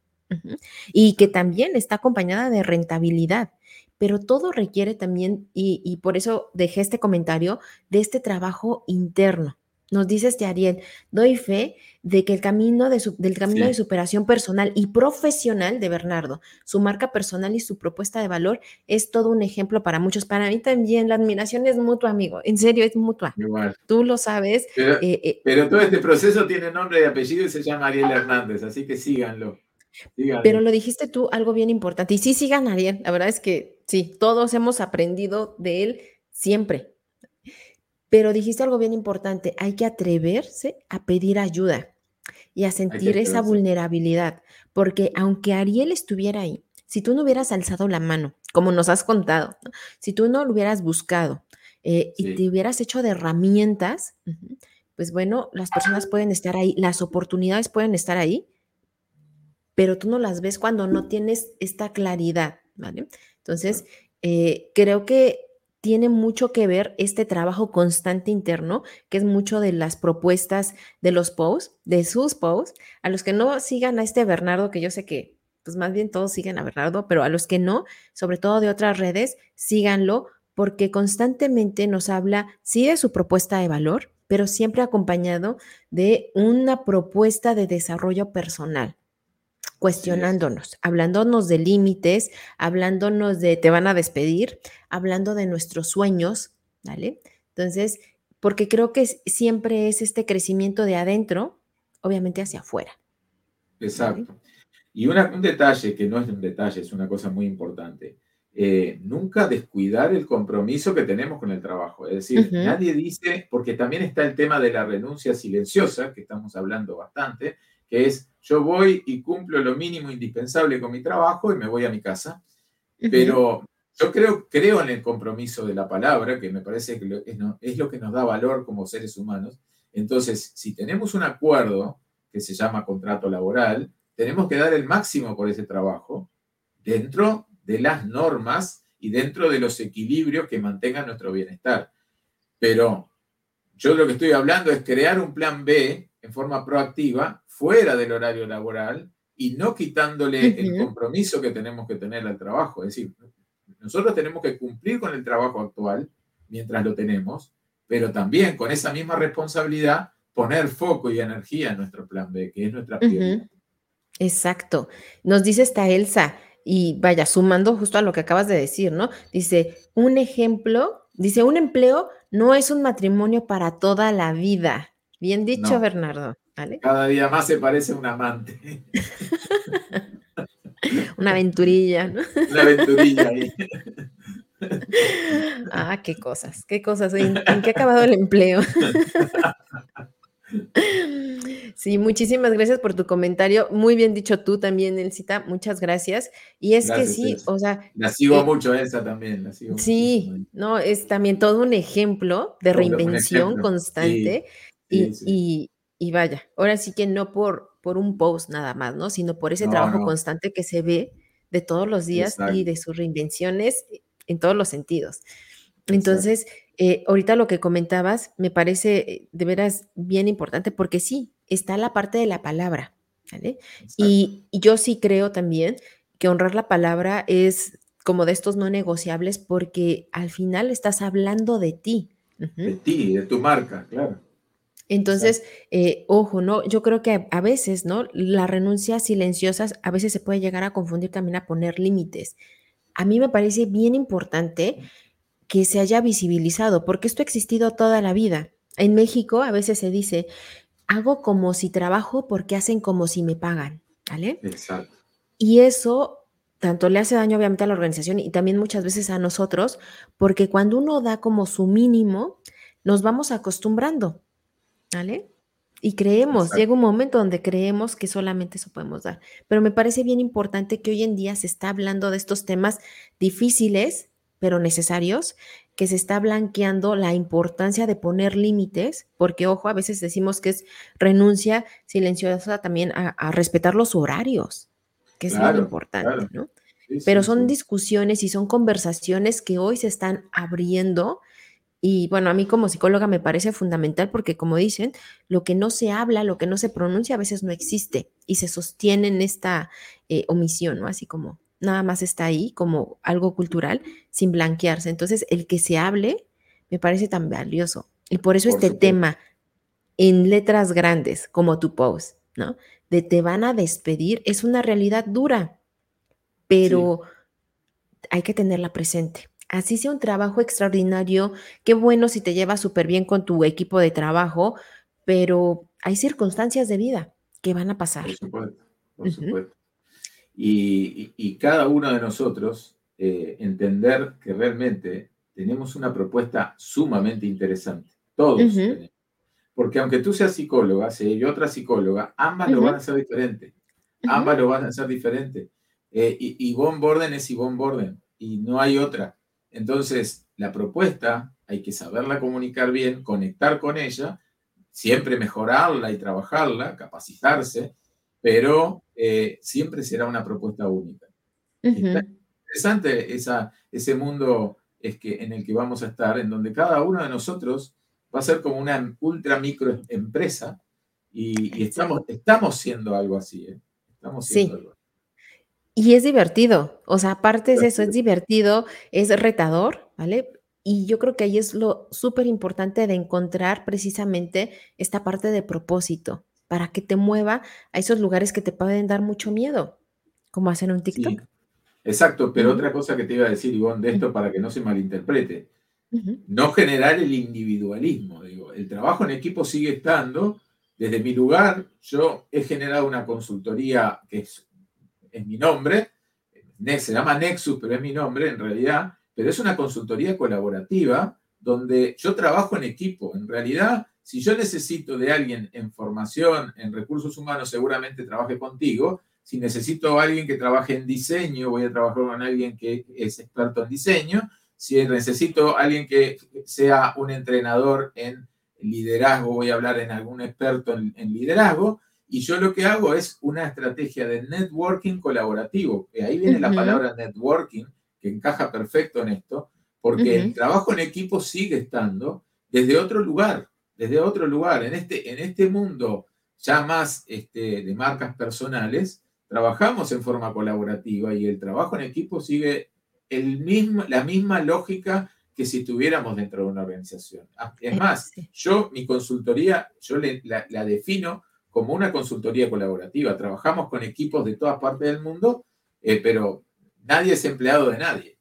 Y que también está acompañada de rentabilidad, pero todo requiere también, y, por eso dejé este comentario, de este trabajo interno. Nos dice este Ariel, doy fe de que el camino de del camino de superación personal y profesional de Bernardo, su marca personal y su propuesta de valor es todo un ejemplo para muchos. Para mí también la admiración es mutua, amigo. En serio, es mutua. Igual. Tú lo sabes. Pero, eh, eh, pero todo este proceso tiene nombre y apellido y se llama Ariel Hernández, así que síganlo. Pero lo dijiste tú, algo bien importante. Y sí, sí ganaría. La verdad es que sí, todos hemos aprendido de él siempre. Pero dijiste algo bien importante. Hay que atreverse a pedir ayuda y a sentir esa vulnerabilidad. Porque aunque Ariel estuviera ahí, si tú no hubieras alzado la mano, como nos has contado, si tú no lo hubieras buscado eh, y te hubieras hecho de herramientas, pues bueno, las personas pueden estar ahí, las oportunidades pueden estar ahí pero tú no las ves cuando no tienes esta claridad, ¿vale? Entonces, eh, creo que tiene mucho que ver este trabajo constante interno, que es mucho de las propuestas de los posts, de sus posts. A los que no sigan a este Bernardo, que yo sé que, pues más bien todos siguen a Bernardo, pero a los que no, sobre todo de otras redes, síganlo, porque constantemente nos habla, sí, de su propuesta de valor, pero siempre acompañado de una propuesta de desarrollo personal cuestionándonos, hablándonos de límites, hablándonos de te van a despedir, hablando de nuestros sueños, ¿vale? Entonces, porque creo que siempre es este crecimiento de adentro, obviamente hacia afuera. Exacto. Y un detalle que no es un detalle, es una cosa muy importante. Eh, nunca descuidar el compromiso que tenemos con el trabajo. Es decir, nadie dice, porque también está el tema de la renuncia silenciosa, que estamos hablando bastante, que es yo voy y cumplo lo mínimo indispensable con mi trabajo y me voy a mi casa. Pero yo creo, creo en el compromiso de la palabra, que me parece que es, lo que nos da valor como seres humanos. Entonces, si tenemos un acuerdo que se llama contrato laboral, tenemos que dar el máximo por ese trabajo dentro de las normas y dentro de los equilibrios que mantengan nuestro bienestar. Pero yo lo que estoy hablando es crear un plan B en forma proactiva fuera del horario laboral y no quitándole el compromiso que tenemos que tener al trabajo. Es decir, nosotros tenemos que cumplir con el trabajo actual mientras lo tenemos, pero también con esa misma responsabilidad poner foco y energía en nuestro plan B, que es nuestra prioridad. Exacto. Nos dice esta Elsa, y vaya, sumando justo a lo que acabas de decir, ¿no? Dice, un ejemplo, dice, un empleo no es un matrimonio para toda la vida. Bien dicho, Bernardo. Cada día más se parece a un amante. Una aventurilla, ¿no? Una aventurilla ahí. Ah, qué cosas, qué cosas. ¿En, qué ha acabado el empleo? Sí, muchísimas gracias por tu comentario. Muy bien dicho tú también, Elcita. Muchas gracias. Y es que sí, o sea. La sigo eh, mucho esa también. La sigo sí, no, es también todo un ejemplo de reinvención constante. Y, y, vaya, ahora sí que no por, por un post nada más, ¿no? Sino por ese trabajo constante que se ve de todos los días y de sus reinvenciones en todos los sentidos. Entonces, eh, ahorita lo que comentabas me parece de veras bien importante porque sí, está la parte de la palabra, ¿vale? Y, yo sí creo también que honrar la palabra es como de estos no negociables porque al final estás hablando de ti. De ti, de tu marca, claro. Entonces, eh, ojo, ¿no? Yo creo que a veces, ¿no? Las renuncias silenciosas a veces se puede llegar a confundir también a poner límites. A mí me parece bien importante que se haya visibilizado, porque esto ha existido toda la vida. En México a veces se dice, hago como si trabajo porque hacen como si me pagan, ¿vale? Exacto. Y eso tanto le hace daño obviamente a la organización y también muchas veces a nosotros, porque cuando uno da como su mínimo, nos vamos acostumbrando, ¿vale? Y creemos, llega un momento donde creemos que solamente eso podemos dar. Pero me parece bien importante que hoy en día se está hablando de estos temas difíciles, pero necesarios, que se está blanqueando la importancia de poner límites, porque ojo, a veces decimos que es renuncia silenciosa también a, respetar los horarios, que es muy importante, ¿no? pero son discusiones y son conversaciones que hoy se están abriendo y bueno, a mí como psicóloga me parece fundamental porque como dicen, lo que no se habla, lo que no se pronuncia a veces no existe y se sostiene en esta eh, omisión, ¿no? Así como nada más está ahí como algo cultural sin blanquearse. Entonces, el que se hable me parece tan valioso. Y por eso este tema en letras grandes como tu post, ¿no? De te van a despedir es una realidad dura, pero hay que tenerla presente. Así sea un trabajo extraordinario, qué bueno si te llevas súper bien con tu equipo de trabajo, pero hay circunstancias de vida que van a pasar. Por supuesto, por supuesto y, cada uno de nosotros eh, entender que realmente tenemos una propuesta sumamente interesante. Todos Porque aunque tú seas psicóloga, si yo otra psicóloga, ambas lo van a hacer diferente. Ambas lo van a hacer diferente. Eh, y Yvonne Borden es Yvonne Borden y no hay otra. Entonces, la propuesta hay que saberla comunicar bien, conectar con ella, siempre mejorarla y trabajarla, capacitarse, pero eh, siempre será una propuesta única. interesante esa, ese mundo es que, en el que vamos a estar, en donde cada uno de nosotros va a ser como una ultra micro empresa y, estamos, estamos siendo algo así. ¿eh? Estamos siendo sí. Y es divertido, o sea, aparte de eso, es divertido, es retador, ¿vale? Y yo creo que ahí es lo súper importante de encontrar precisamente esta parte de propósito, para que te mueva a esos lugares que te pueden dar mucho miedo, como hacer un TikTok. Exacto, pero otra cosa que te iba a decir, Ivonne, de esto para que no se malinterprete, no generar el individualismo. Digo, el trabajo en equipo sigue estando. Desde mi lugar, yo he generado una consultoría que es, es mi nombre, se llama Nexus, pero es mi nombre en realidad, pero es una consultoría colaborativa donde yo trabajo en equipo. En realidad, si yo necesito de alguien en formación, en recursos humanos, seguramente trabaje contigo. Si necesito a alguien que trabaje en diseño, voy a trabajar con alguien que es experto en diseño. Si necesito a alguien que sea un entrenador en liderazgo, voy a hablar en algún experto en, liderazgo. Y yo lo que hago es una estrategia de networking colaborativo. Ahí viene la palabra networking, que encaja perfecto en esto, porque el trabajo en equipo sigue estando desde otro lugar desde otro lugar. En este, en este mundo ya más este, de marcas personales, trabajamos en forma colaborativa y el trabajo en equipo sigue el mismo, la misma lógica que si estuviéramos dentro de una organización. Ah, es más, yo mi consultoría, yo la, defino como una consultoría colaborativa. Trabajamos con equipos de todas partes del mundo, eh, pero nadie es empleado de nadie.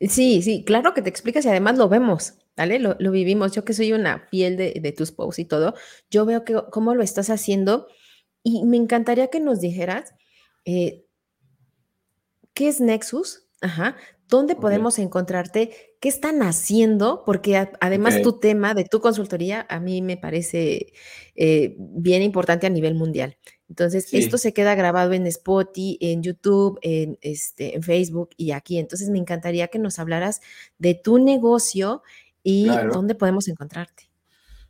sí, sí, claro que te explicas y además lo vemos. ¿vale? Lo, vivimos. Yo que soy una fiel de, tus posts y todo, yo veo que cómo lo estás haciendo y me encantaría que nos dijeras eh, qué es Nexus, Ajá, ¿Dónde podemos encontrarte? ¿Qué están haciendo? Porque además tu tema de tu consultoría a mí me parece eh, bien importante a nivel mundial. Entonces, esto se queda grabado en Spotify, en YouTube, en, este, en Facebook y aquí. Entonces, me encantaría que nos hablaras de tu negocio y dónde podemos encontrarte.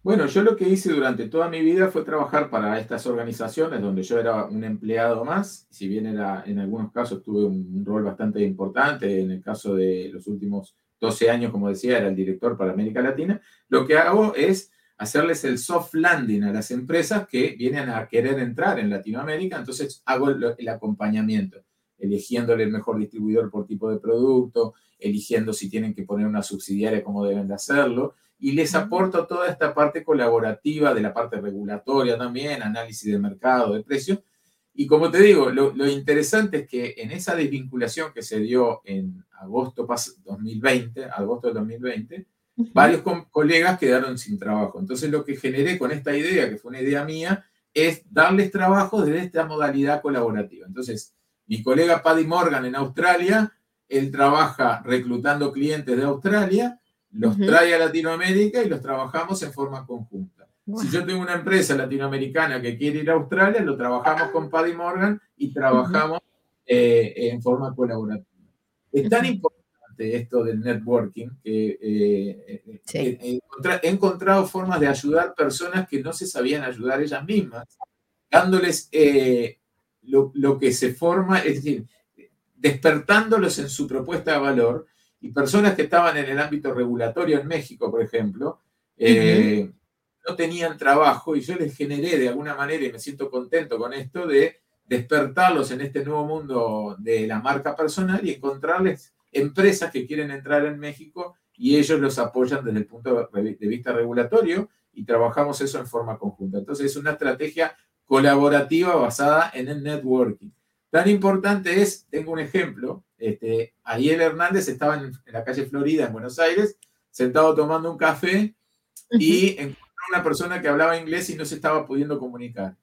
Bueno, yo lo que hice durante toda mi vida fue trabajar para estas organizaciones donde yo era un empleado más, si bien era, en algunos casos tuve un, rol bastante importante, en el caso de los últimos 12 años, como decía, era el director para América Latina, lo que hago es hacerles el soft landing a las empresas que vienen a querer entrar en Latinoamérica, entonces hago el acompañamiento, eligiéndole el mejor distribuidor por tipo de producto, eligiendo si tienen que poner una subsidiaria, cómo deben de hacerlo, y les aporto toda esta parte colaborativa de la parte regulatoria también, análisis de mercado, de precios. Y como te digo, lo, interesante es que en esa desvinculación que se dio en agosto 2020, agosto del 2020, varios colegas quedaron sin trabajo. Entonces lo que generé con esta idea, que fue una idea mía, es darles trabajo desde esta modalidad colaborativa. Entonces, mi colega Paddy Morgan en Australia, él trabaja reclutando clientes de Australia los trae a Latinoamérica y los trabajamos en forma conjunta. Si yo tengo una empresa latinoamericana que quiere ir a Australia, lo trabajamos con Paddy Morgan y trabajamos eh, en forma colaborativa. Es tan importante esto del networking que eh, eh, he encontrado formas de ayudar personas que no se sabían ayudar ellas mismas, dándoles lo, lo que se forma, es decir, despertándolos en su propuesta de valor y personas que estaban en el ámbito regulatorio en México, por ejemplo, eh, no tenían trabajo y yo les generé de alguna manera, y me siento contento con esto, de despertarlos en este nuevo mundo de la marca personal y encontrarles empresas que quieren entrar en México y ellos los apoyan desde el punto de vista regulatorio y trabajamos eso en forma conjunta. Entonces es una estrategia colaborativa basada en el networking. Tan importante es, tengo un ejemplo, este, Ariel Hernández estaba en, la calle Florida, en Buenos Aires, sentado tomando un café y encontró una persona que hablaba inglés y no se estaba pudiendo comunicar.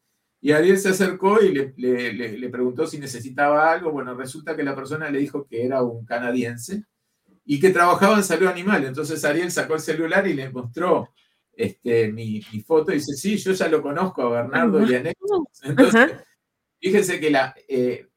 Y Ariel se acercó y le, le, preguntó si necesitaba algo. Bueno, resulta que la persona le dijo que era un canadiense y que trabajaba en salud animal. Entonces Ariel sacó el celular y le mostró este, mi, mi foto y dice, sí, yo ya lo conozco a Bernardo y a Entonces, Fíjense que eh,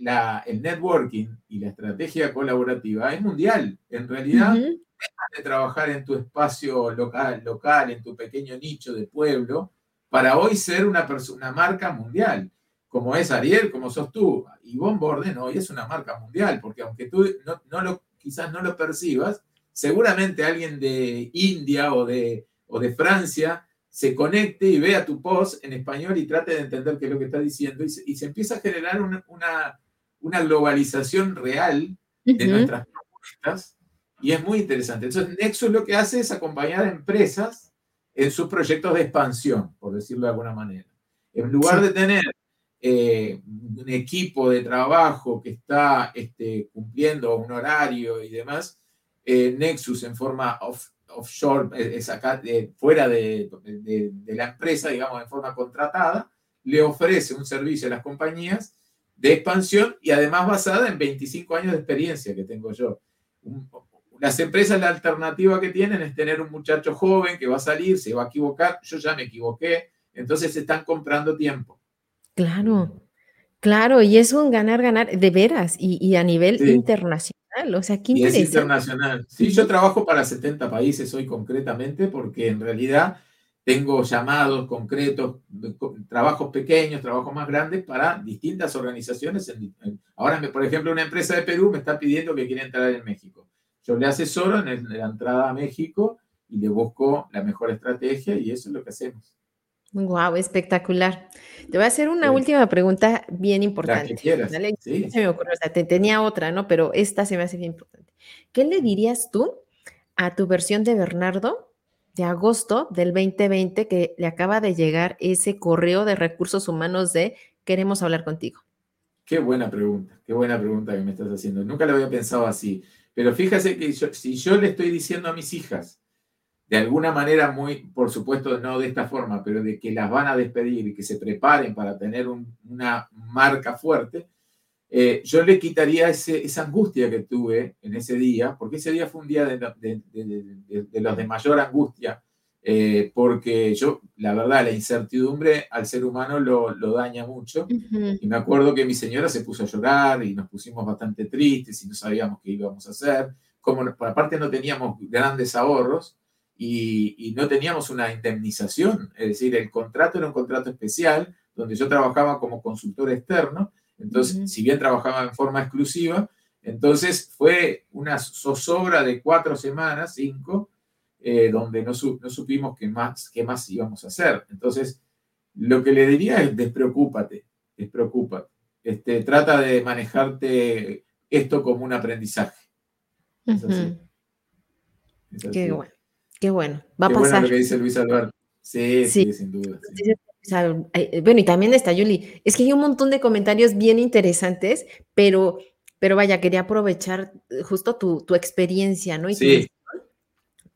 la, el networking y la estrategia colaborativa es mundial. En realidad, de trabajar en tu espacio local, local, en tu pequeño nicho de pueblo, para hoy ser una, una marca mundial, como es Ariel, como sos tú. Yvonne Borden hoy es una marca mundial, porque aunque tú no, no lo, quizás no lo percibas, seguramente alguien de India o de, o de Francia se conecte y vea tu post en español y trate de entender qué es lo que está diciendo y se, empieza a generar una, una, globalización real de nuestras propuestas y es muy interesante. Entonces, Nexus lo que hace es acompañar a empresas en sus proyectos de expansión, por decirlo de alguna manera. En lugar de tener eh, un equipo de trabajo que está este, cumpliendo un horario y demás, eh, Nexus en forma off, offshore, eh, es acá, fuera de, la empresa, digamos, en forma contratada, le ofrece un servicio a las compañías de expansión y además basada en 25 años de experiencia que tengo yo. Las empresas la alternativa que tienen es tener un muchacho joven que va a salir, se va a equivocar, yo ya me equivoqué, entonces se están comprando tiempo. Claro, claro, y es un ganar-ganar de veras y, a nivel internacional o sea, qué Es internacional. Sí, yo trabajo para 70 países hoy concretamente porque en realidad tengo llamados concretos, trabajos pequeños, trabajos más grandes para distintas organizaciones. Ahora, por ejemplo, una empresa de Perú me está pidiendo que quiera entrar en México. Yo le asesoro en la entrada a México y le busco la mejor estrategia y eso es lo que hacemos. Wow, espectacular. Te voy a hacer una última pregunta bien importante. Sí. Se me ocurrió, o sea, te tenía otra, ¿no? Pero esta se me hace bien importante. ¿Qué le dirías tú a tu versión de Bernardo de agosto del 2020 que le acaba de llegar ese correo de recursos humanos de queremos hablar contigo? Qué buena pregunta, qué buena pregunta que me estás haciendo. Nunca lo había pensado así. Pero fíjese que si yo le estoy diciendo a mis hijas, de alguna manera muy, por supuesto, no de esta forma, pero de que las van a despedir y que se preparen para tener una marca fuerte, eh, yo le quitaría esa angustia que tuve en ese día, porque ese día fue un día de, los de mayor angustia, eh, porque yo, la verdad, la incertidumbre al ser humano lo, daña mucho. Y me acuerdo que mi señora se puso a llorar y nos pusimos bastante tristes y no sabíamos qué íbamos a hacer. Como aparte no teníamos grandes ahorros y, y no teníamos una indemnización, es decir, el contrato era un contrato especial donde yo trabajaba como consultor externo entonces, si bien trabajaba en forma exclusiva, entonces fue una zozobra de cuatro semanas, cinco, eh, donde no, supimos qué más, qué más íbamos a hacer. Entonces, lo que le diría es despreocúpate, despreocúpate. Este, trata de manejarte esto como un aprendizaje. Qué bueno, qué bueno. Va a pasar. Bueno lo que dice Luis Alberto. Sí, sí, sin duda. Eh, bueno, y también está Yuli. Es que hay un montón de comentarios bien interesantes, pero, pero vaya, quería aprovechar eh, justo tu, experiencia, ¿no? sí.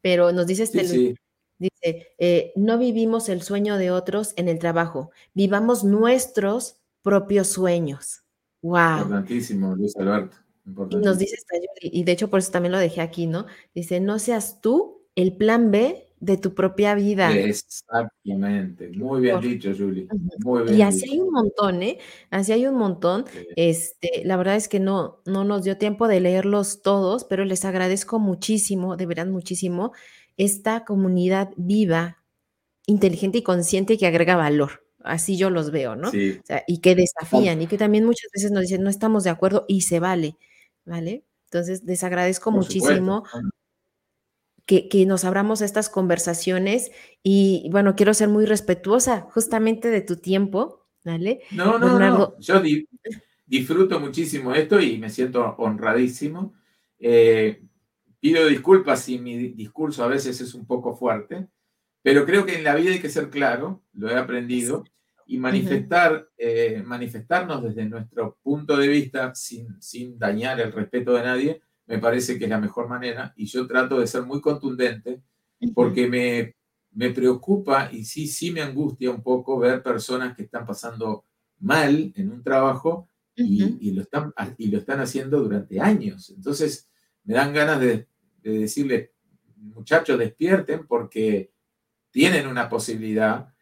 Pero nos dice este dice, eh, no vivimos el sueño de otros en el trabajo, vivamos nuestros propios sueños. Wow. Importantísimo, Luis Alberto. Nos dice esta y de hecho por eso también lo dejé aquí, ¿no? Dice, no seas tú el plan B de tu propia vida. Exactamente, muy bien dicho, Julie. Muy bien y así hay un montón, ¿eh? Así hay un montón. Este, la verdad es que no, no nos dio tiempo de leerlos todos, pero les agradezco muchísimo, de verdad muchísimo, esta comunidad viva, inteligente y consciente que agrega valor. Así yo los veo, ¿no? Sí. O sea, y que desafían y que también muchas veces nos dicen, no estamos de acuerdo y se vale, ¿vale? Entonces, les agradezco muchísimo que, nos abramos estas conversaciones y bueno, quiero ser muy respetuosa justamente de tu tiempo, ¿vale? No, no, no. Yo disfruto muchísimo esto y me siento honradísimo. Eh, pido disculpas si mi discurso a veces es un poco fuerte, pero creo que en la vida hay que ser claro, lo he aprendido, y manifestar, eh, manifestarnos desde nuestro punto de vista sin, sin dañar el respeto de nadie, me parece que es la mejor manera y yo trato de ser muy contundente porque me, me preocupa y sí, sí me angustia un poco ver personas que están pasando mal en un trabajo y, lo están, y lo están haciendo durante años. Entonces me dan ganas de, de decirles, muchachos, despierten porque tienen una posibilidad,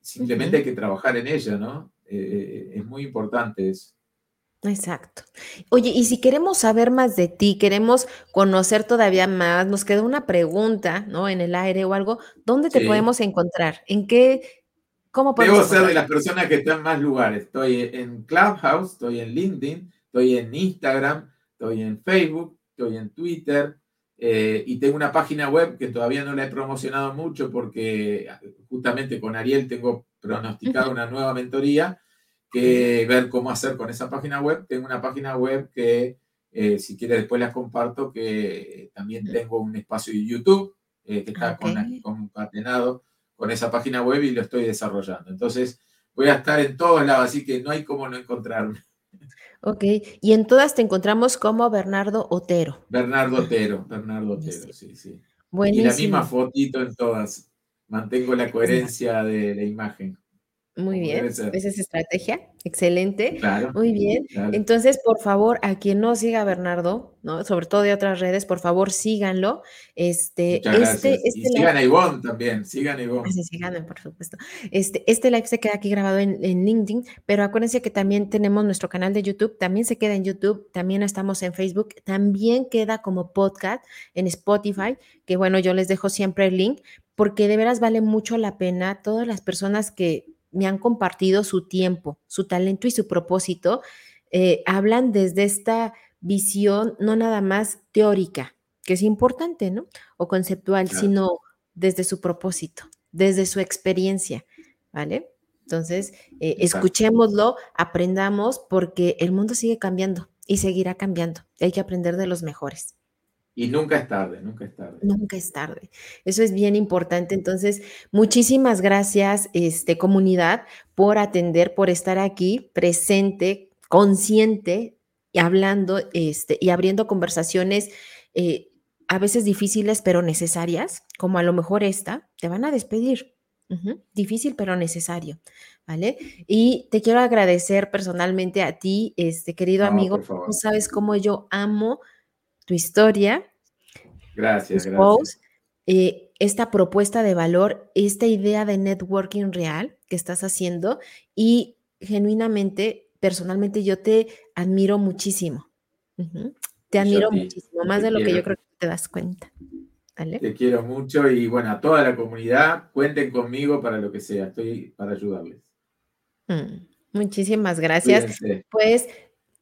simplemente hay que trabajar en ella, ¿no? Eh, eh, es muy importante eso. Exacto. Oye, y si queremos saber más de ti, queremos conocer todavía más, nos queda una pregunta, ¿no? En el aire o algo, ¿dónde te podemos encontrar? ¿En qué, cómo podemos Debo ser de las personas que están en más lugares. Estoy en Clubhouse, estoy en LinkedIn, estoy en Instagram, estoy en Facebook, estoy en Twitter eh, y tengo una página web que todavía no la he promocionado mucho porque justamente con Ariel tengo pronosticado una nueva mentoría que ver cómo hacer con esa página web. Tengo una página web que, eh, si quieres, después la comparto, que también tengo un espacio de YouTube eh, que está concatenado con esa página web y lo estoy desarrollando. Entonces, voy a estar en todos lados, así que no hay cómo no encontrarme. Ok, y en todas te encontramos como Bernardo Otero. Bernardo Otero, Bernardo Otero, sí, sí. Y la misma fotito en todas. Mantengo la coherencia de la imagen. Muy bien, esa es estrategia, excelente. Muy bien. Entonces, por favor, a quien no siga Bernardo, ¿no? Sobre todo de otras redes, por favor, síganlo. Este, este, este y sigan a Ivonne también, sigan a Ivonne. Sí, sigan, por supuesto. Este, este live se queda aquí grabado en, en, LinkedIn, pero acuérdense que también tenemos nuestro canal de YouTube, también se queda en YouTube, también estamos en Facebook, también queda como podcast en Spotify, que bueno, yo les dejo siempre el link, porque de veras vale mucho la pena todas las personas que me han compartido su tiempo, su talento y su propósito, eh, hablan desde esta visión no nada más teórica, que es importante, ¿no? O conceptual, sino desde su propósito, desde su experiencia, ¿vale? Entonces, eh, escuchémoslo, aprendamos, porque el mundo sigue cambiando y seguirá cambiando. Hay que aprender de los mejores. Y nunca es tarde, nunca es tarde. Nunca es tarde. Eso es bien importante. Entonces, muchísimas gracias, este, comunidad, por atender, por estar aquí presente, consciente, y hablando este, y abriendo conversaciones eh, a veces difíciles, pero necesarias, como a lo mejor esta, te van a despedir. Difícil, pero necesario, ¿vale? Y te quiero agradecer personalmente a ti, este querido amigo. Tú sabes cómo yo amo tu historia. Gracias, gracias. Eh, esta propuesta de valor, esta idea de networking real que estás haciendo y genuinamente, personalmente, yo te admiro muchísimo. Te admiro muchísimo, más de lo que yo creo que te das cuenta. Te quiero mucho y bueno, a toda la comunidad, cuenten conmigo para lo que sea, estoy para ayudarles. Mm, muchísimas gracias. Pues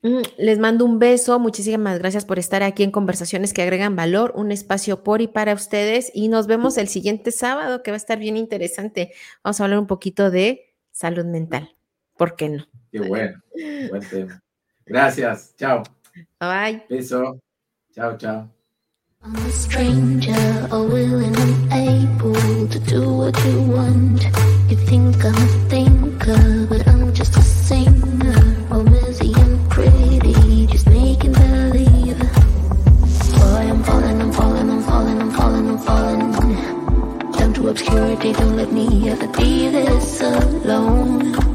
les mando un beso, muchísimas gracias por estar aquí en Conversaciones que agregan valor, un espacio por y para ustedes y nos vemos el siguiente sábado que va a estar bien interesante. Vamos a hablar un poquito de salud mental, ¿por qué no? Qué bueno, buen tema. Gracias, chao. Bye. Beso, chao, chao. I'm a stranger, willing and able to do what you want. You think I'm a thinker, but obscurity. Don't let me ever be this alone.